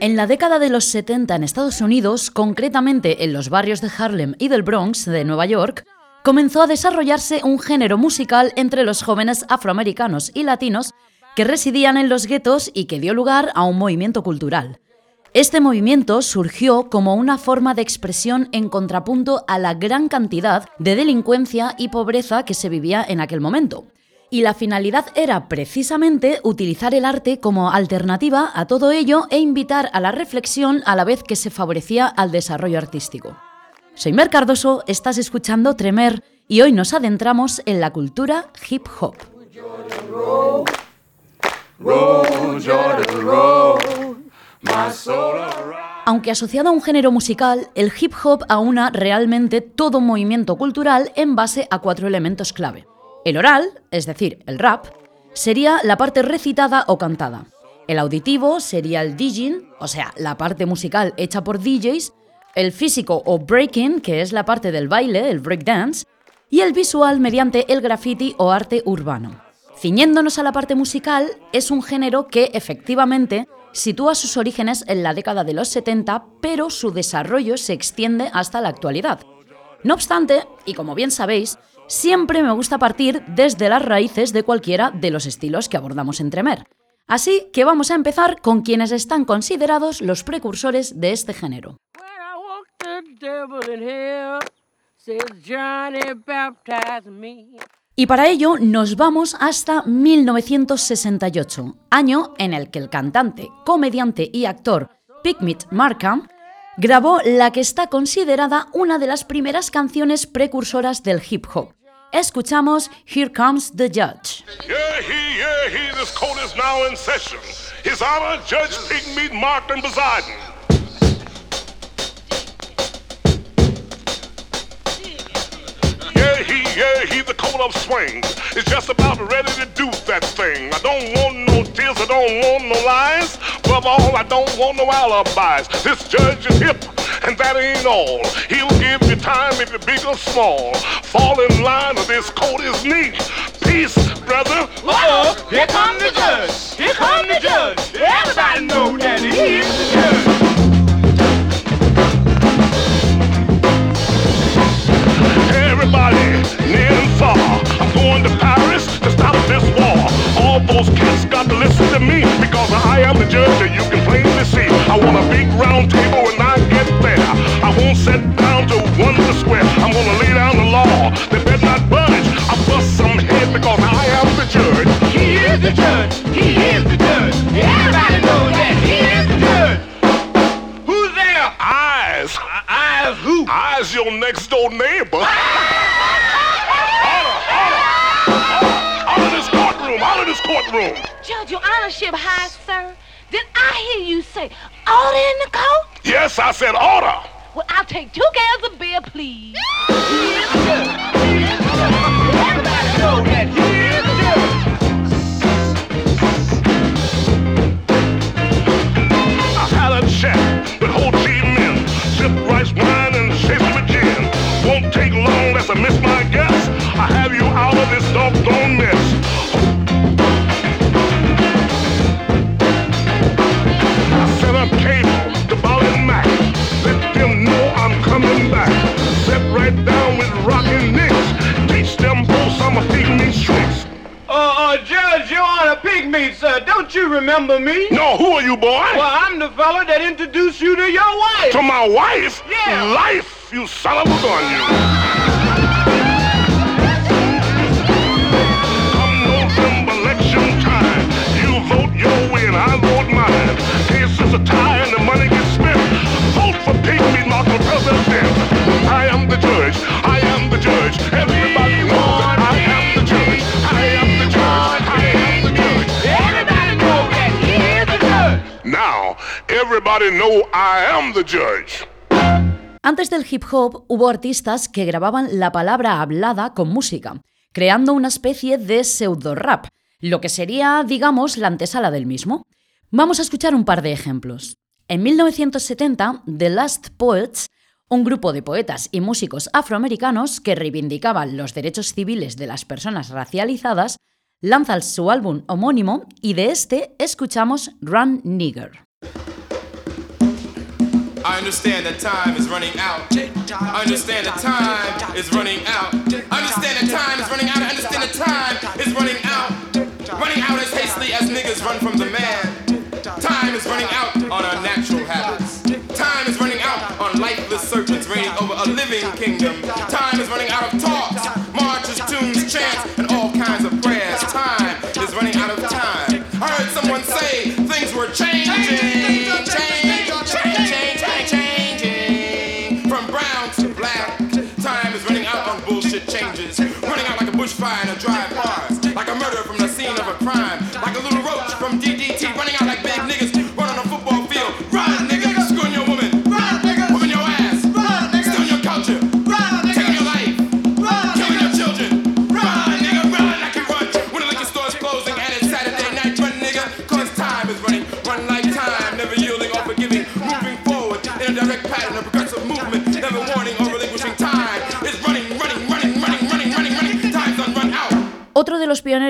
En la década de los 70 en Estados Unidos, concretamente en los barrios de Harlem y del Bronx de Nueva York, comenzó a desarrollarse un género musical entre los jóvenes afroamericanos y latinos que residían en los guetos y que dio lugar a un movimiento cultural. Este movimiento surgió como una forma de expresión en contrapunto a la gran cantidad de delincuencia y pobreza que se vivía en aquel momento. Y la finalidad era precisamente utilizar el arte como alternativa a todo ello e invitar a la reflexión a la vez que se favorecía al desarrollo artístico. Soy Mer Cardoso, estás escuchando Tremer y hoy nos adentramos en la cultura hip hop. Aunque asociado a un género musical, el hip hop aúna realmente todo movimiento cultural en base a cuatro elementos clave. El oral, es decir, el rap, sería la parte recitada o cantada. El auditivo sería el DJing, o sea, la parte musical hecha por DJs. El físico o breaking, que es la parte del baile, el breakdance. Y el visual mediante el graffiti o arte urbano. Ciñéndonos a la parte musical, es un género que efectivamente sitúa sus orígenes en la década de los 70, pero su desarrollo se extiende hasta la actualidad. No obstante, y como bien sabéis, siempre me gusta partir desde las raíces de cualquiera de los estilos que abordamos en Tremer. Así que vamos a empezar con quienes están considerados los precursores de este género. Y para ello nos vamos hasta 1968, año en el que el cantante, comediante y actor Pigmit Markham grabó la que está considerada una de las primeras canciones precursoras del hip hop. Escuchamos Here Comes the Judge. Yeah, he, yeah, he, this court is now in session. His Honor, Judge Pigmeat Markham Poseidon. Yeah, he, yeah, he, the coat of swings is just about ready to do that thing. I don't want no tears, I don't want no lies. Above all, I don't want no alibis. This judge is hip, and that ain't all. He'll give you time if you're big or small. Fall in line, or this coat is neat. Peace, brother. Uh-oh, here come the judge. Here come the judge. Everybody know that he is the judge. Everybody, near and far, I'm going to Paris to stop this war. All those cats got to listen to me because I am the judge that you can plainly see. I want a big round table when I get there. I won't sit down to wonder square. I'm gonna lay down the law. They better not budge. I bust some head because I am the judge. He is the judge. He is the judge. Everybody knows that he is the judge. Who's there? Eyes, Eyes who? eyes, your next door neighbor. Out of this courtroom, out of this courtroom. Judge, your honorship high, sir. Did I hear you say order in the court? Yes, I said order. Well, I'll take two cans of beer, please. He is the judge. He is the judge. Everybody know that remember me? No, who are you, boy? Well, I'm the fella that introduced you to your wife. To my wife? Yeah. Life, you son of a gun, you. Come November election time, you vote your way and I vote mine. Case is a tie and the money gets spent. Vote for Pigmeat Mark for president. I am the judge. I I am the judge. Antes del hip hop hubo artistas que grababan la palabra hablada con música, creando una especie de pseudo rap, lo que sería, digamos, la antesala del mismo. Vamos a escuchar un par de ejemplos. En 1970, The Last Poets, un grupo de poetas y músicos afroamericanos que reivindicaban los derechos civiles de las personas racializadas, lanza su álbum homónimo y de este escuchamos Run Nigger. I understand that time is running out. I understand that time is running out. I understand that time is running out. I understand that time is running out. Running out as hastily as niggas run from the man. Time is running out on our natural habits. Time is running out on lifeless serpents reigning over a living kingdom.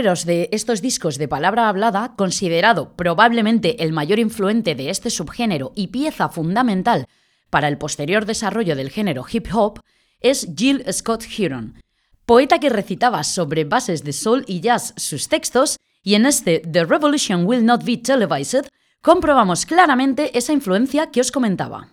De estos discos de palabra hablada, considerado probablemente el mayor influente de este subgénero y pieza fundamental para el posterior desarrollo del género hip hop, es Jill Scott Heron, poeta que recitaba sobre bases de soul y jazz sus textos, y en este The Revolution Will Not Be Televised comprobamos claramente esa influencia que os comentaba.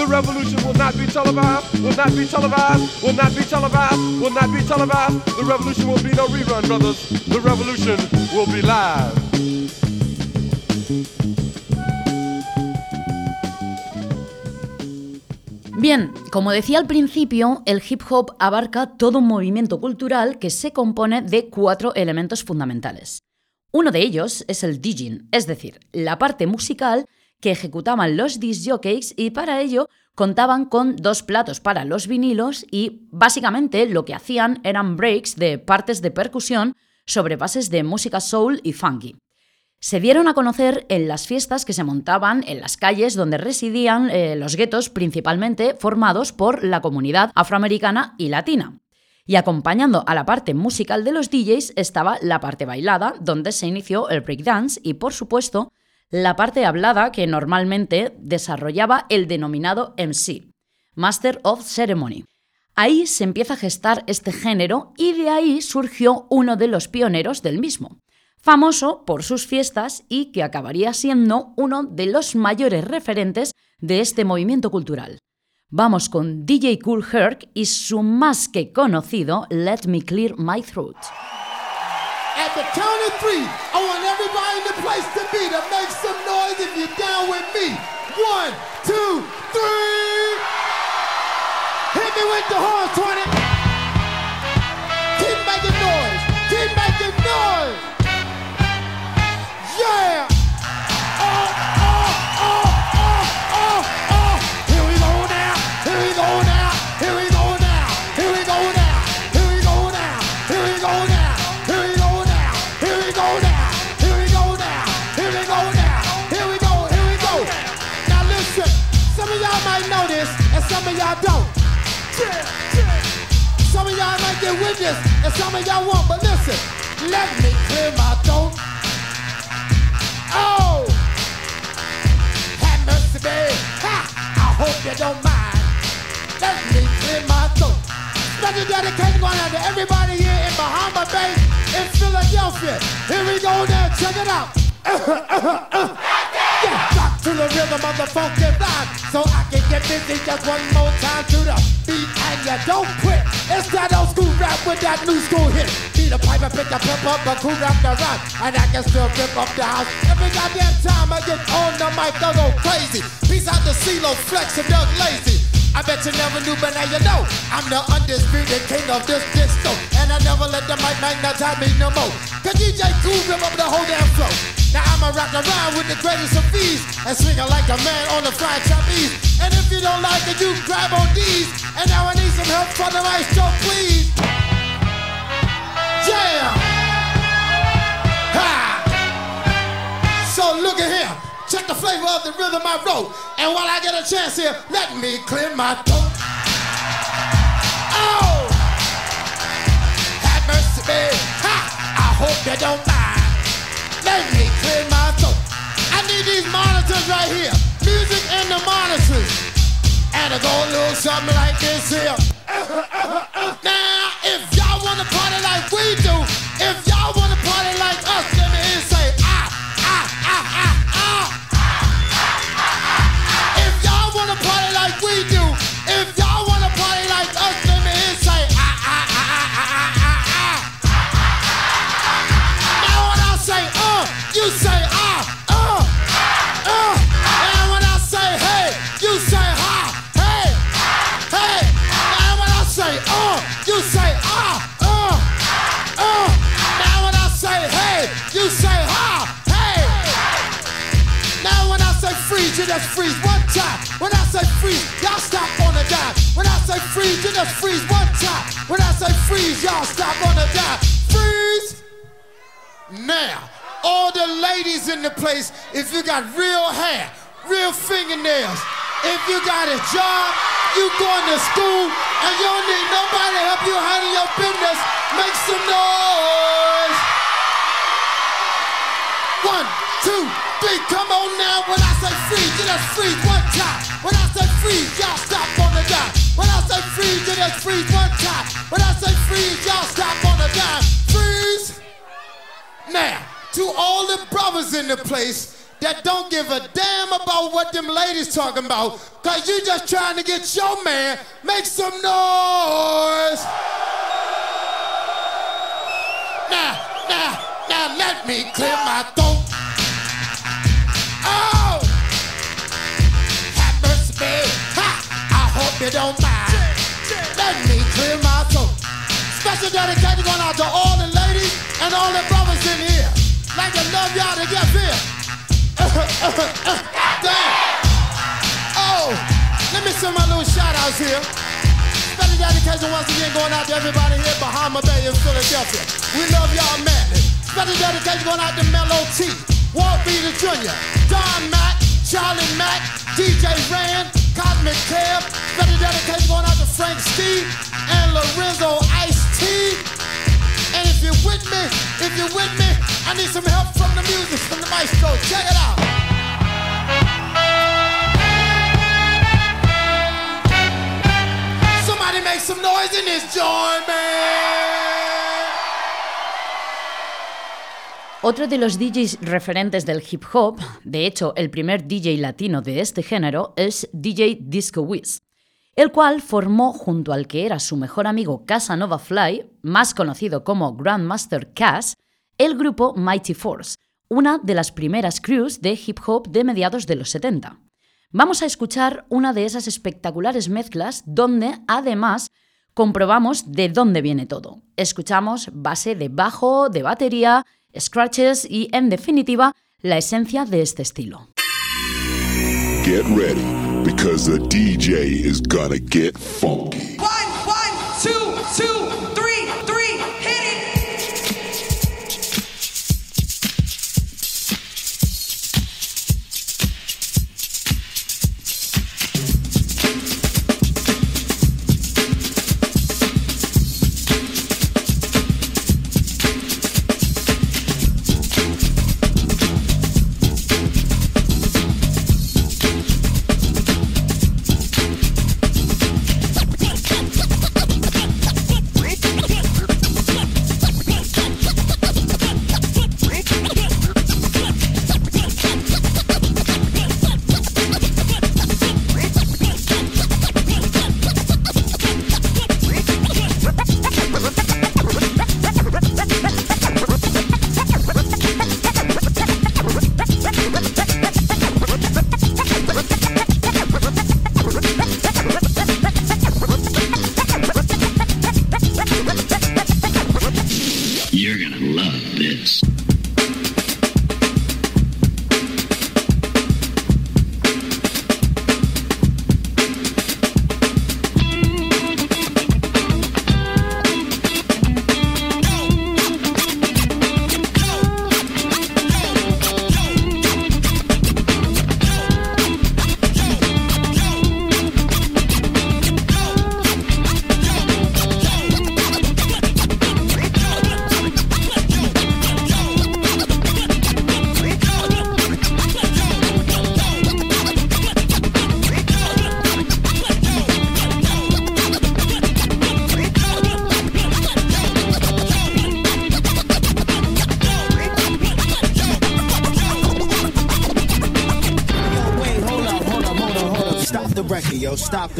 The revolution will not be televised, will not be televised, will not be televised, will not be televised. The revolution will be no rerun, brothers. The revolution will be live. Bien, como decía al principio, el hip hop abarca todo un movimiento cultural que se compone de cuatro elementos fundamentales. Uno de ellos es el DJing, es decir, la parte musical que ejecutaban los disc jockeys y para ello contaban con dos platos para los vinilos y básicamente lo que hacían eran breaks de partes de percusión sobre bases de música soul y funky. Se dieron a conocer en las fiestas que se montaban en las calles donde residían eh, los guetos principalmente formados por la comunidad afroamericana y latina. Y acompañando a la parte musical de los DJs estaba la parte bailada, donde se inició el breakdance y, por supuesto, la parte hablada que normalmente desarrollaba el denominado MC, Master of Ceremony. Ahí se empieza a gestar este género y de ahí surgió uno de los pioneros del mismo, famoso por sus fiestas y que acabaría siendo uno de los mayores referentes de este movimiento cultural. Vamos con DJ Cool Herc y su más que conocido Let Me Clear My Throat. At the count of three, I want everybody in the place to be to make some noise if you're down with me. One, two, three. Hit me with the horn, 20. Get with this, and some of y'all won't. But listen, let me clear my throat. Oh, have mercy, babe. Ha! I hope you don't mind. Let me clear my throat. Special dedication going out to everybody here in Bahama Bay, in Philadelphia. Here we go now, check it out. Uh-huh, uh-huh, uh-huh. Yeah, rock to the rhythm of the funky rhyme, so I can get busy just one more time to the beat, you don't quit. It's that old school rap with that new school hit. Beat a pipe and pick a pimp up, a cool rap the rhyme, and I can still rip up the house. Every goddamn time I get on the mic, I go crazy. Peace out to CeeLo, Flex, and Doug Lazy. I bet you never knew, but now you know. I'm the undisputed king of this disco. And I never let the mic magnetize me no more. Cause DJ Kool rip up the whole damn flow. Now I'ma rock around with the greatest of ease. And swing like a man on the fried trapeze. And if you don't like it, you grab on these. And now I need some help from the maestro, please. Yeah! Ha! So look at here. Check the flavor of the rhythm I wrote. And while I get a chance here, let me clear my throat. Oh! Have mercy, babe. Ha! I hope you don't mind. Let me clear my throat. I need these monitors right here. Music and the monitors. And it go a little something like this here. Now, just freeze one time. When I say freeze, y'all stop on the dime. When I say freeze, you just freeze one time. When I say freeze, y'all stop on the dime. Freeze. Now, all the ladies in the place, if you got real hair, real fingernails, if you got a job, you going to school, and you don't need nobody to help you handle your business, make some noise. One, two, three, come on now. When I say freeze, you just freeze one time. When I say freeze, y'all stop on the dime. When I say freeze, you just freeze one time. When I say freeze, y'all stop on the dime. Freeze. Now, to all the brothers in the place that don't give a damn about what them ladies talking about, cause you just trying to get your man, make some noise. Now, now, now let me clear my throat. hope you don't mind. Let me clear my throat. Special dedication going out to all the ladies and all the brothers in here. Like to love y'all to get here. Damn. Oh, let me send my little shout outs here. Special dedication once again going out to everybody here behind my Bay in Philadelphia. We love y'all madly. Special dedication going out to Mellow T, Walt Beater Jr., Don Mack, Charlie Mack, DJ Rand, Cosmic Kev. Special dedication going out to Frank Steve and Lorenzo Ice T. And if you're with me, if you're with me, I need some help from the music, from the maestro. Check it out. Somebody make some noise in this joint, man. Otro de los DJs referentes del hip hop, de hecho el primer DJ latino de este género, es DJ Disco Wiz, el cual formó junto al que era su mejor amigo Casanova Fly, más conocido como Grandmaster Cass, el grupo Mighty Force, una de las primeras crews de hip hop de mediados de los 70. Vamos a escuchar una de esas espectaculares mezclas donde además comprobamos de dónde viene todo. Escuchamos base de bajo, de batería, scratches y en definitiva la esencia de este estilo. Get ready, because the DJ is gonna get funky.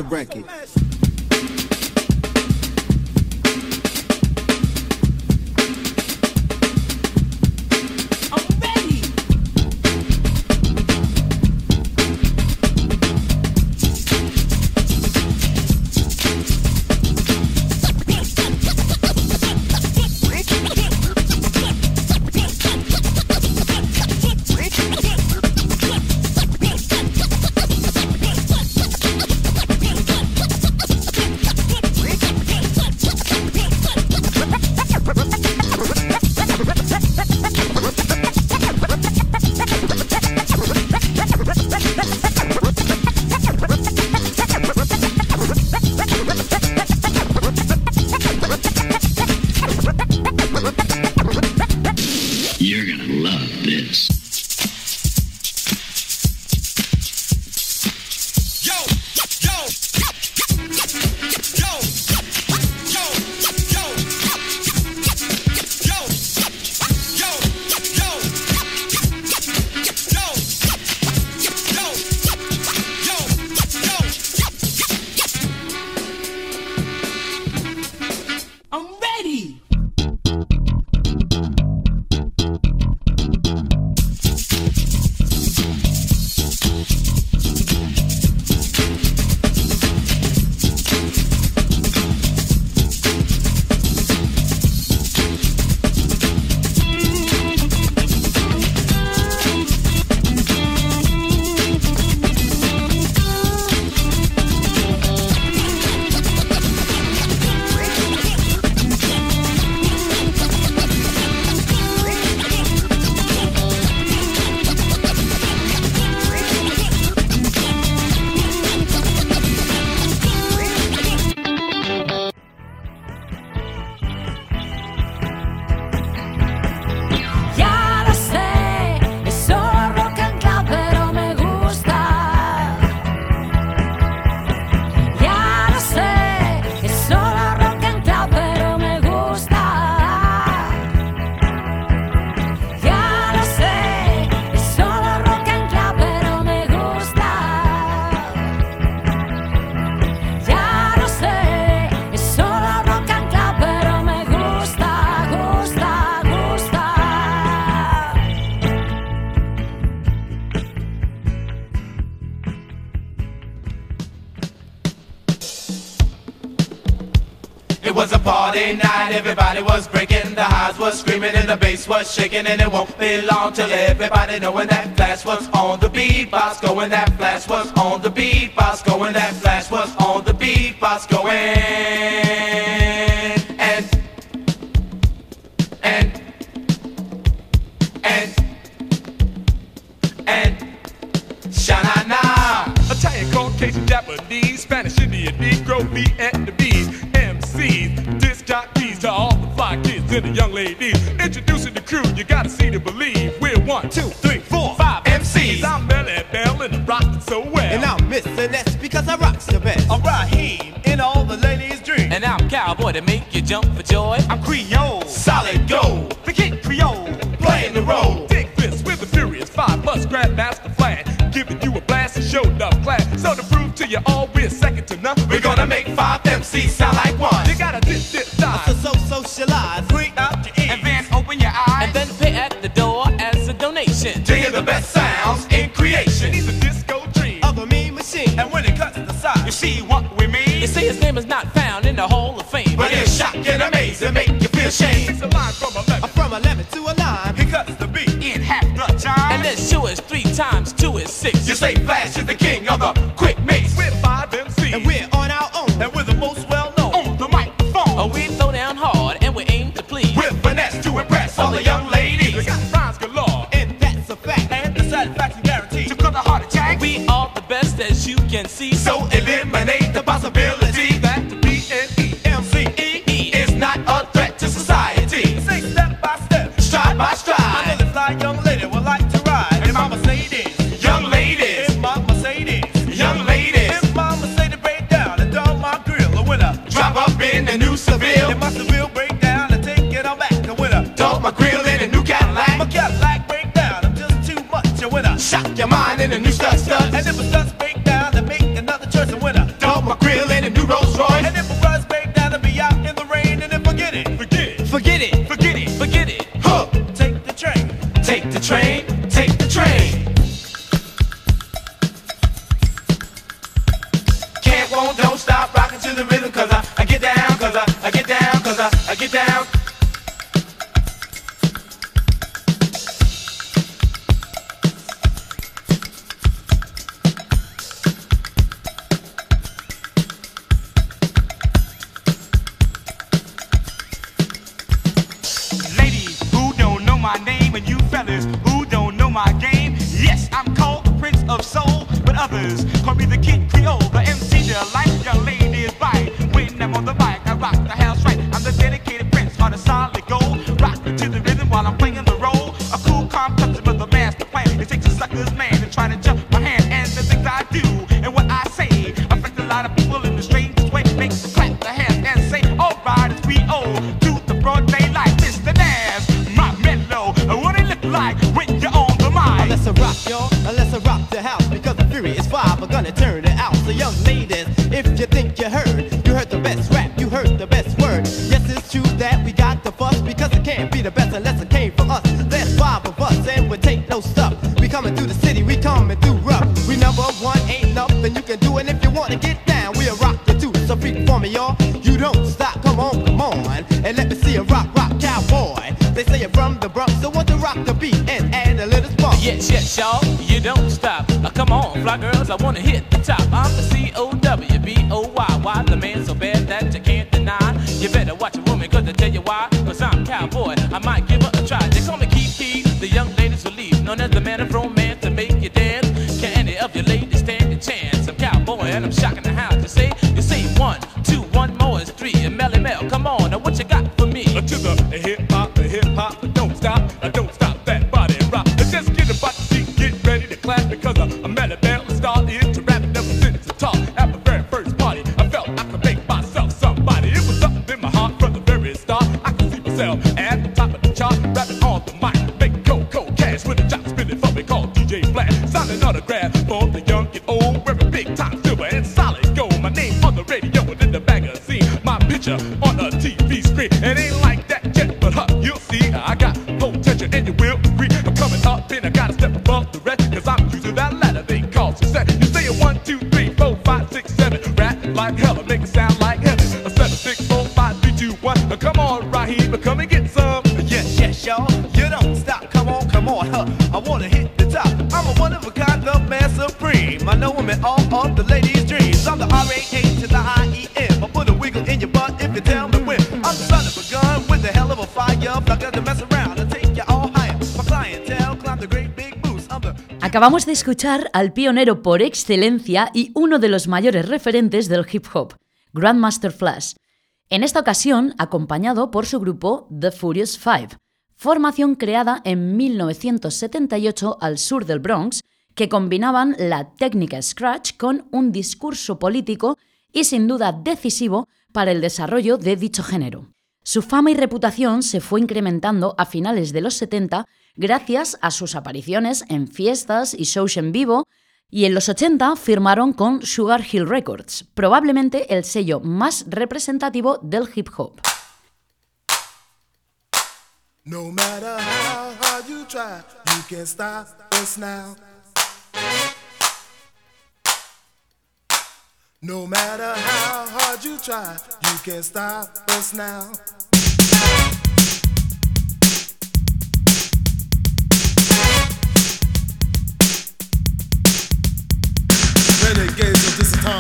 The record. was screaming and the bass was shaking and it won't be long till everybody knowing that flash was on the beatbox going that flash was on the beatbox going that flash was on the beatbox going. to the young ladies. Introducing the crew, you gotta see to believe. We're one, two, three, four, five MCs. I'm Melle Mel and I'm so well. And I'm Mr. Ness because I rock the best. I'm Raheem in all the ladies' dreams. And I'm Cowboy to make you jump for joy. I'm Creole, solid gold. Forget Creole, playing the role. Dick this with the furious five, plus Grandmaster Flash. Giving you a blast and show up class. So to prove to you all we're second to none, we're gonna make five MCs sound like one. You gotta dip, dip, die close your life, free ears, and then open your eyes, and then pay at the door as a donation to the best sounds in creation. He's a disco dream of a mean machine, and when it cuts to the side, you see what we mean. You see his name is not found in the Hall of Fame, but it's shocking, amazing, make you feel ashamed. Six a line from a lemon, from a lemon to a lime. He cuts the beat in half the time, and then two is three times two is six. You say Flash is the king of the quick. get down. Acabamos de escuchar al pionero por excelencia y uno de los mayores referentes del hip hop, Grandmaster Flash. En esta ocasión, acompañado por su grupo The Furious Five, formación creada en 1978 al sur del Bronx, que combinaban la técnica Scratch con un discurso político y sin duda decisivo para el desarrollo de dicho género. Su fama y reputación se fue incrementando a finales de los 70 gracias a sus apariciones en fiestas y shows en vivo, y en los 80 firmaron con Sugar Hill Records, probablemente el sello más representativo del hip hop. No matter how hard you try, you stop now. Of this age.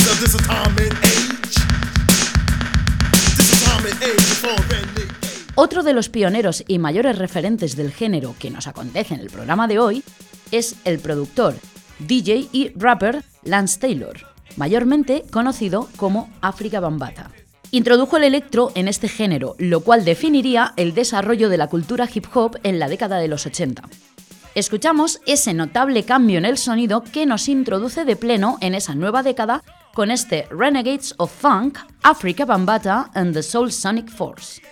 Of this age. Otro de los pioneros y mayores referentes del género que nos acontece en el programa de hoy es el productor, DJ y rapper Lance Taylor, mayormente conocido como África Bambata. Introdujo el electro en este género, lo cual definiría el desarrollo de la cultura hip hop en la década de los 80. Escuchamos ese notable cambio en el sonido que nos introduce de pleno en esa nueva década con este Renegades of Funk, Africa Bambata and the Soul Sonic Force.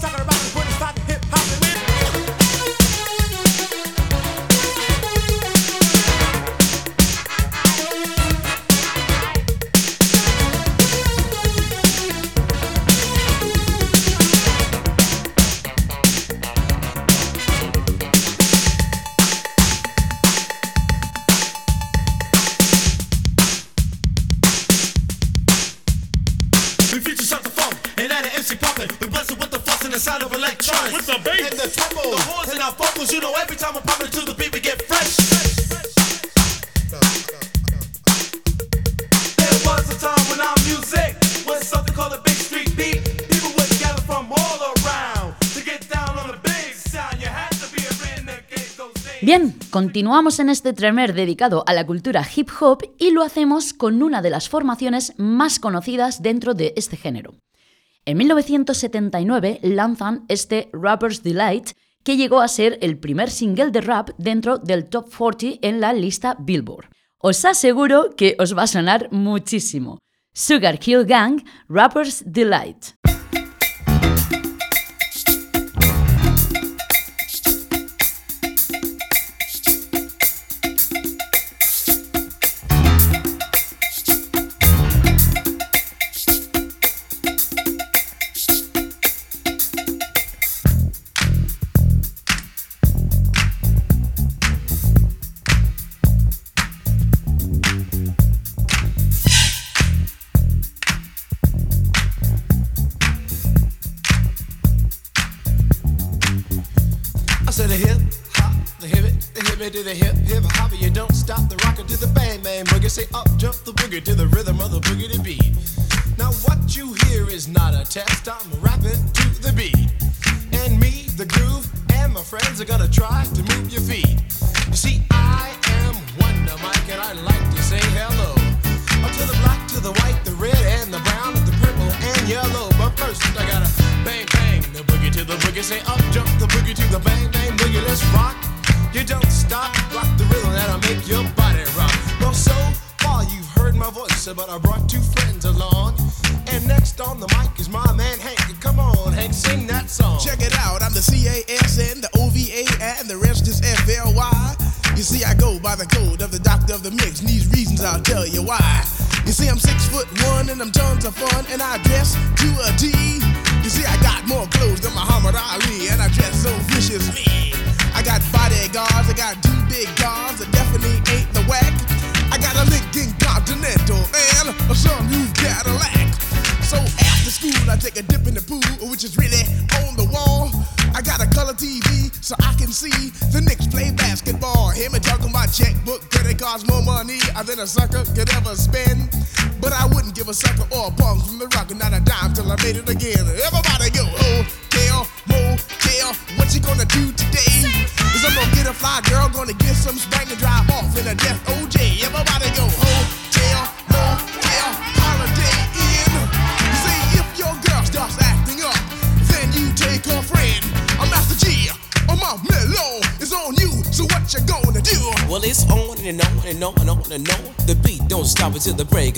Put continuamos en este tremer dedicado a la cultura hip hop y lo hacemos con una de las formaciones más conocidas dentro de este género. En 1979 lanzan este Rapper's Delight, que llegó a ser el primer single de rap dentro del Top 40 en la lista Billboard. Os aseguro que os va a sonar muchísimo. Sugar Hill Gang, Rapper's Delight.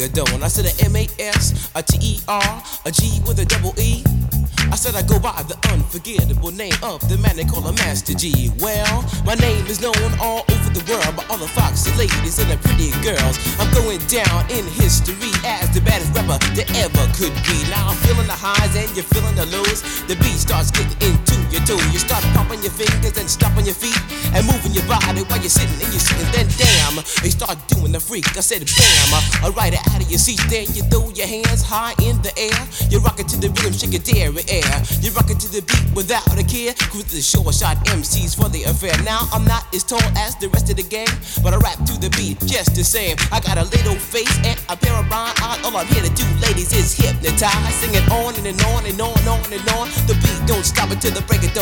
Of dawn. I said a M A S, a T E R, a G with a double E. I said I go by the unforgettable name of the man they call a Master Gee. Well, my name is known all over the world by all the foxy ladies and the pretty girls. I'm going down in history as the baddest rapper that ever could be. Now I'm feeling the highs and you're feeling the lows. The beat starts getting into your toe. You start popping your fingers and stomping your feet and moving your body while you're sitting and you're sitting. Then damn, they start doing the freak. I said bam, it out of your seat. Then you throw your hands high in the air. You rock it to the rhythm, shake your dairy air. You rock it to the beat without a care. Cruise the short shot MCs for the affair. Now I'm not as tall as the rest of the gang, but I rap to the beat just the same. I got a little face and a pair of rhyme eyes. All I'm here to do, ladies, is hypnotize. Sing it on and, and on and on and on and on. The beat don't stop until the break of dawn.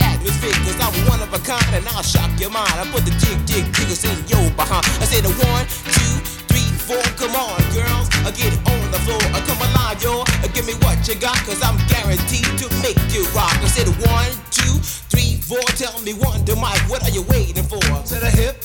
atmosphere, cause I'm one of a kind and I'll shock your mind. I put the jig, jig, jiggles in your behind. I say the one, two, three, four. Come on, girls, I get on the floor. I come alive. Uh, Give me what you got, cause I'm guaranteed to make you rock. I said one, two, three, four. Tell me one, to Mike, what are you waiting for? To the hip,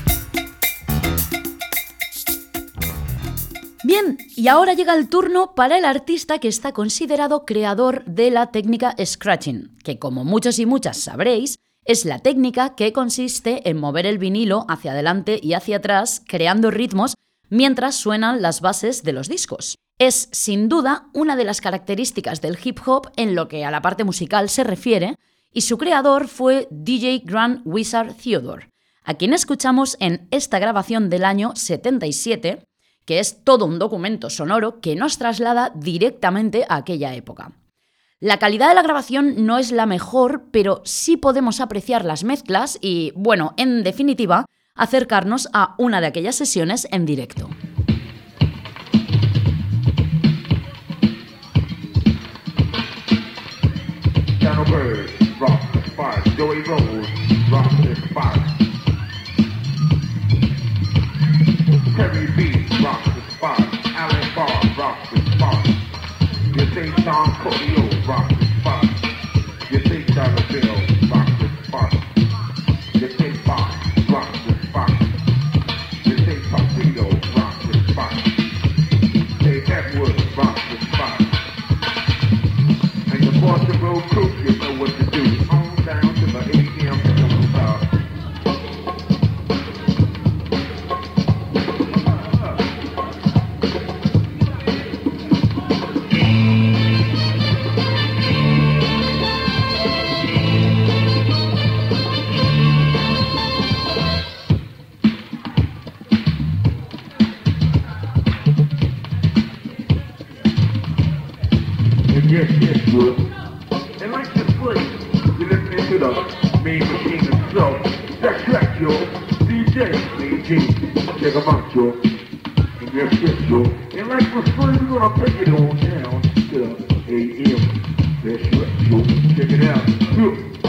Bien, y ahora llega el turno para el artista que está considerado creador de la técnica scratching, que como muchos y muchas sabréis, es la técnica que consiste en mover el vinilo hacia adelante y hacia atrás, creando ritmos mientras suenan las bases de los discos. Es, sin duda, una de las características del hip hop en lo que a la parte musical se refiere, y su creador fue DJ Grand Wizard Theodore, a quien escuchamos en esta grabación del año 77, que es todo un documento sonoro que nos traslada directamente a aquella época. La calidad de la grabación no es la mejor, pero sí podemos apreciar las mezclas y, bueno, en definitiva, acercarnos a una de aquellas sesiones en directo. Say Sean Codio, rock Check it out.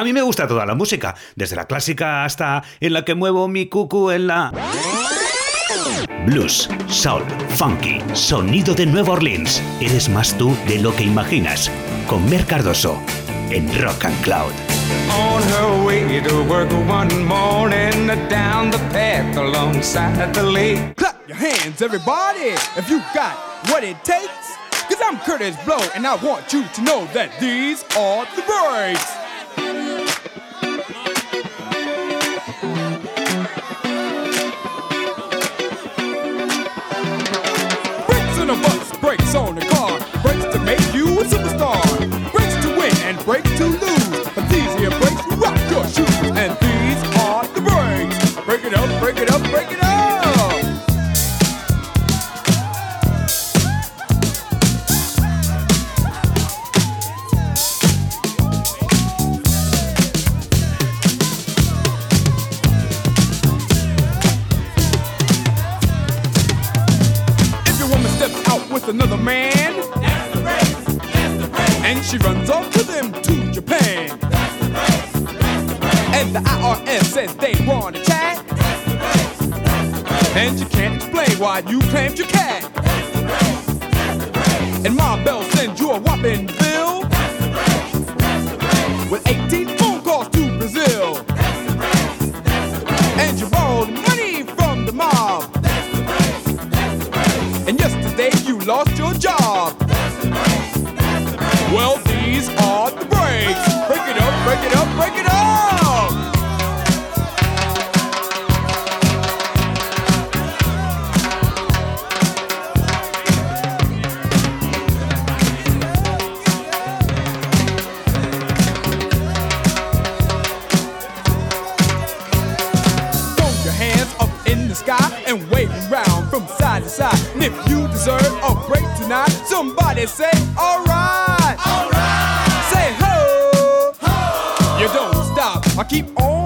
A mí me gusta toda la música, desde la clásica hasta en la que muevo mi cucu en la... Blues, soul, funky, sonido de Nueva Orleans. Eres más tú de lo que imaginas. Con Mer Cardoso en Rock and Cloud. On her way to work one morning down the path alongside the lake. Clap your hands, everybody, if you got what it takes. Cause I'm Curtis Blow, and I want you to know that these are the breaks. break to lose, but these here breaks rock your shoes. you claimed you can. not. Somebody say, alright. Alright. Say ho. Ho. You don't stop. I keep on.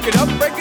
break it up, break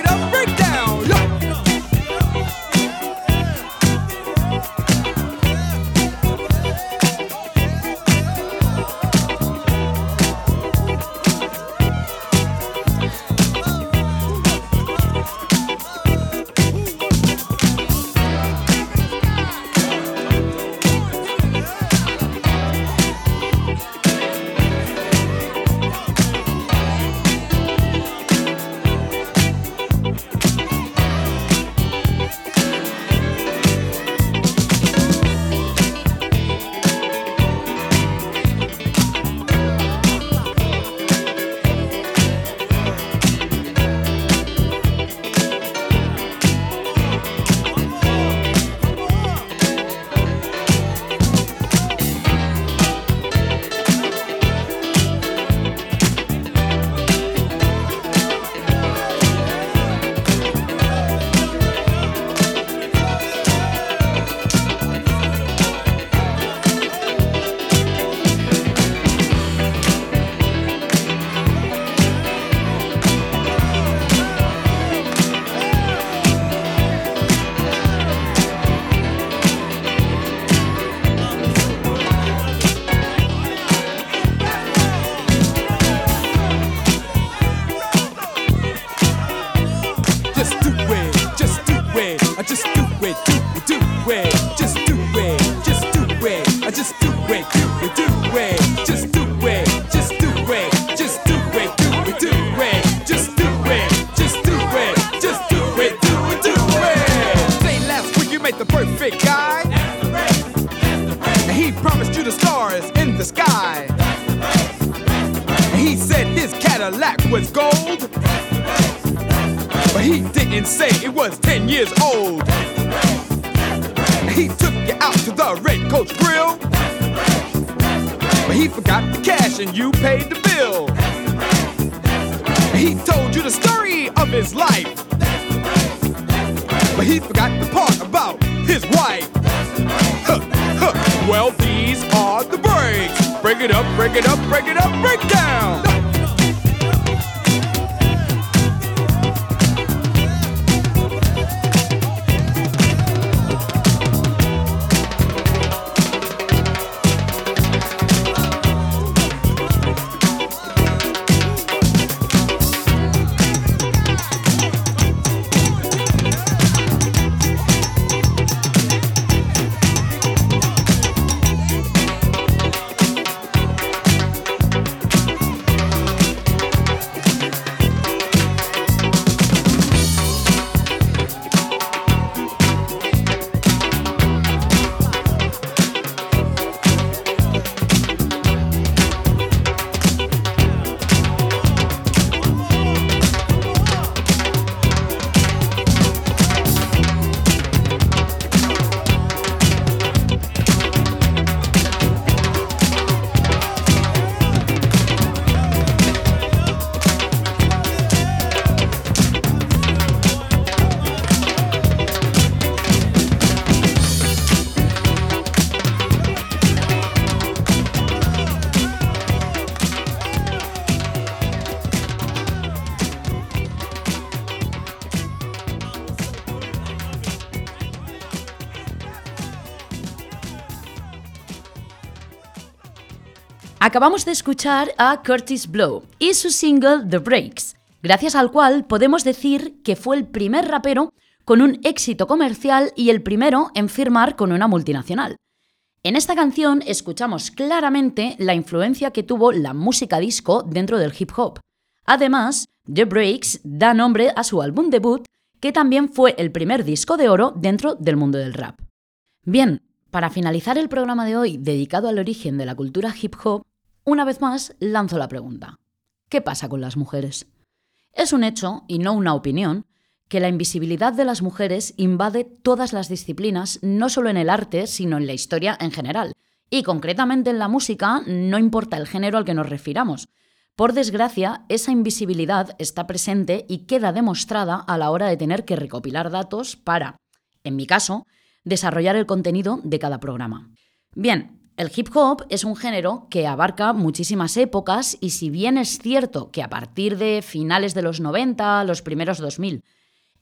But he didn't say it was 10 years old. He took you out to the Red Coach Grill. But he forgot the cash and you paid the bill. He told you the story of his life. But he forgot the part about his wife. Well, these are the breaks. Break it up, break it up, break it up, break down. Acabamos de escuchar a Curtis Blow y su single The Breaks, gracias al cual podemos decir que fue el primer rapero con un éxito comercial y el primero en firmar con una multinacional. En esta canción escuchamos claramente la influencia que tuvo la música disco dentro del hip hop. Además, The Breaks da nombre a su álbum debut, que también fue el primer disco de oro dentro del mundo del rap. Bien, para finalizar el programa de hoy dedicado al origen de la cultura hip hop, una vez más lanzo la pregunta. ¿Qué pasa con las mujeres? Es un hecho, y no una opinión, que la invisibilidad de las mujeres invade todas las disciplinas, no solo en el arte, sino en la historia en general. Y concretamente en la música, no importa el género al que nos refiramos. Por desgracia, esa invisibilidad está presente y queda demostrada a la hora de tener que recopilar datos para, en mi caso, desarrollar el contenido de cada programa. Bien, el hip hop es un género que abarca muchísimas épocas y si bien es cierto que a partir de finales de los 90, los primeros 2000,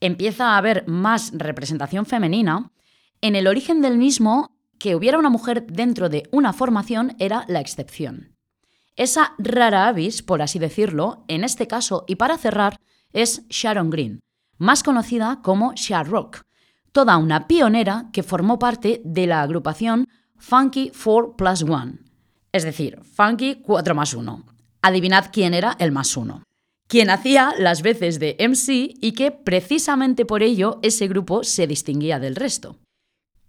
empieza a haber más representación femenina, en el origen del mismo, que hubiera una mujer dentro de una formación era la excepción. Esa rara avis, por así decirlo, en este caso y para cerrar, es Sharon Green, más conocida como Shar Rock, toda una pionera que formó parte de la agrupación Funky 4 Plus 1, es decir, Funky 4 más 1. Adivinad quién era el más 1 quien hacía las veces de MC y que precisamente por ello ese grupo se distinguía del resto.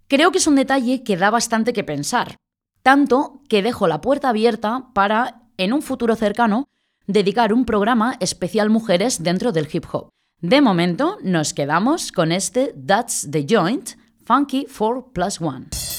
Creo que es un detalle que da bastante que pensar, tanto que dejo la puerta abierta para, en un futuro cercano, dedicar un programa especial mujeres dentro del hip hop. De momento nos quedamos con este That's the Joint, Funky 4 Plus 1.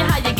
Hai!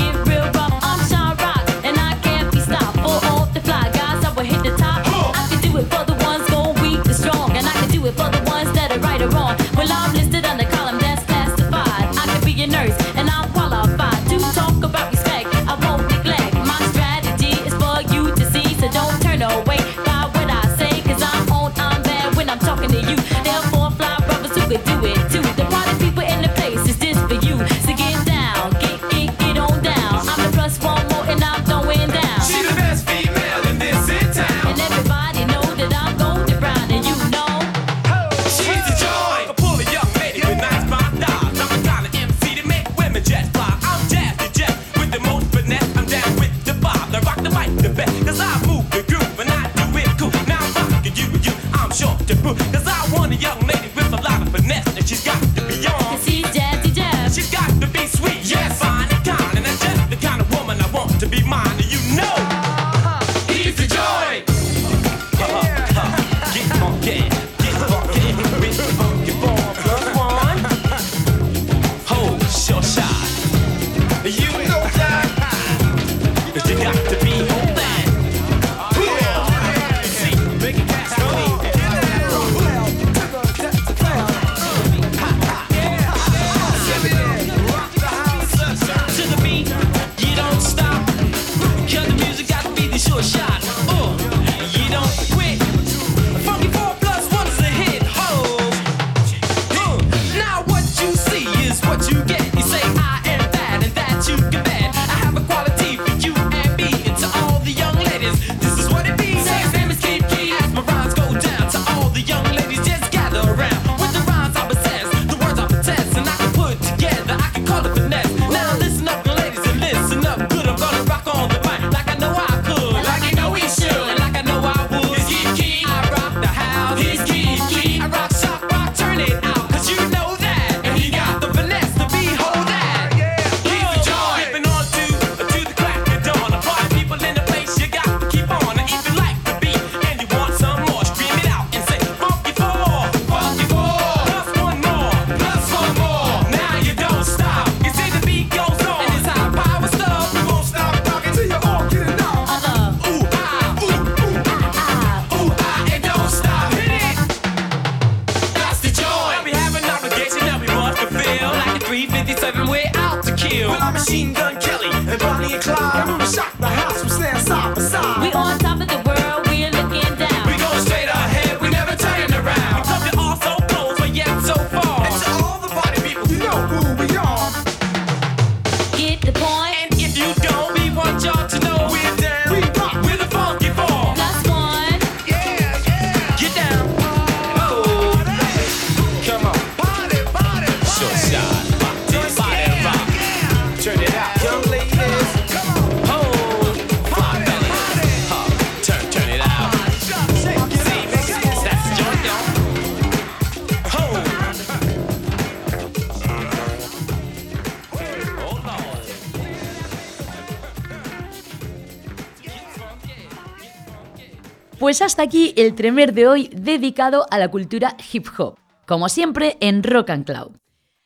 hasta aquí el Tremer de hoy dedicado a la cultura hip hop, como siempre en Rock and Cloud.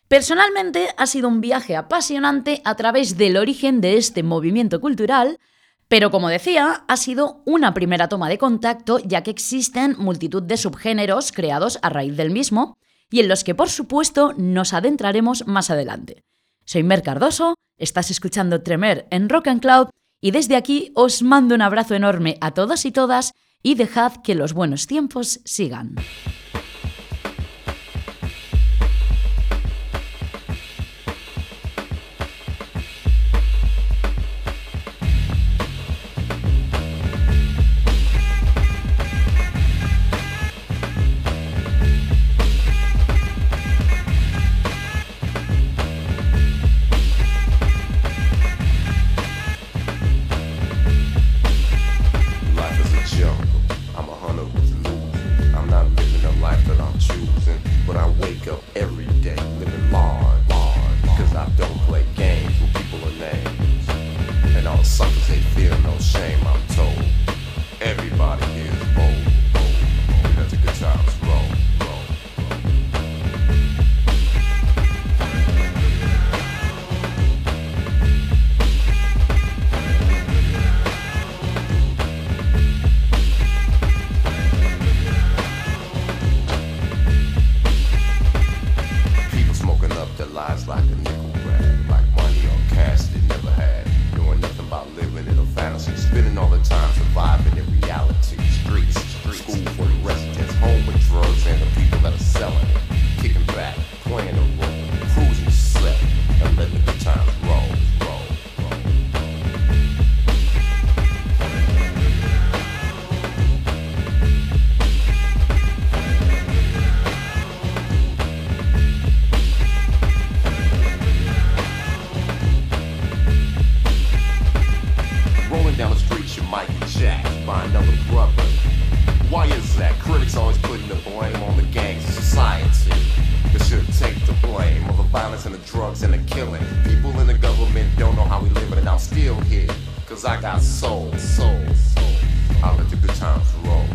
Personalmente ha sido un viaje apasionante a través del origen de este movimiento cultural, pero como decía, ha sido una primera toma de contacto ya que existen multitud de subgéneros creados a raíz del mismo y en los que por supuesto nos adentraremos más adelante. Soy Mer Cardoso, estás escuchando Tremer en Rock and Cloud y desde aquí os mando un abrazo enorme a todos y todas y dejad que los buenos tiempos sigan. violence and the drugs and the killing. People in the government don't know how we live, and I'm still here. Cause I got soul, soul, soul. I let the good times roll.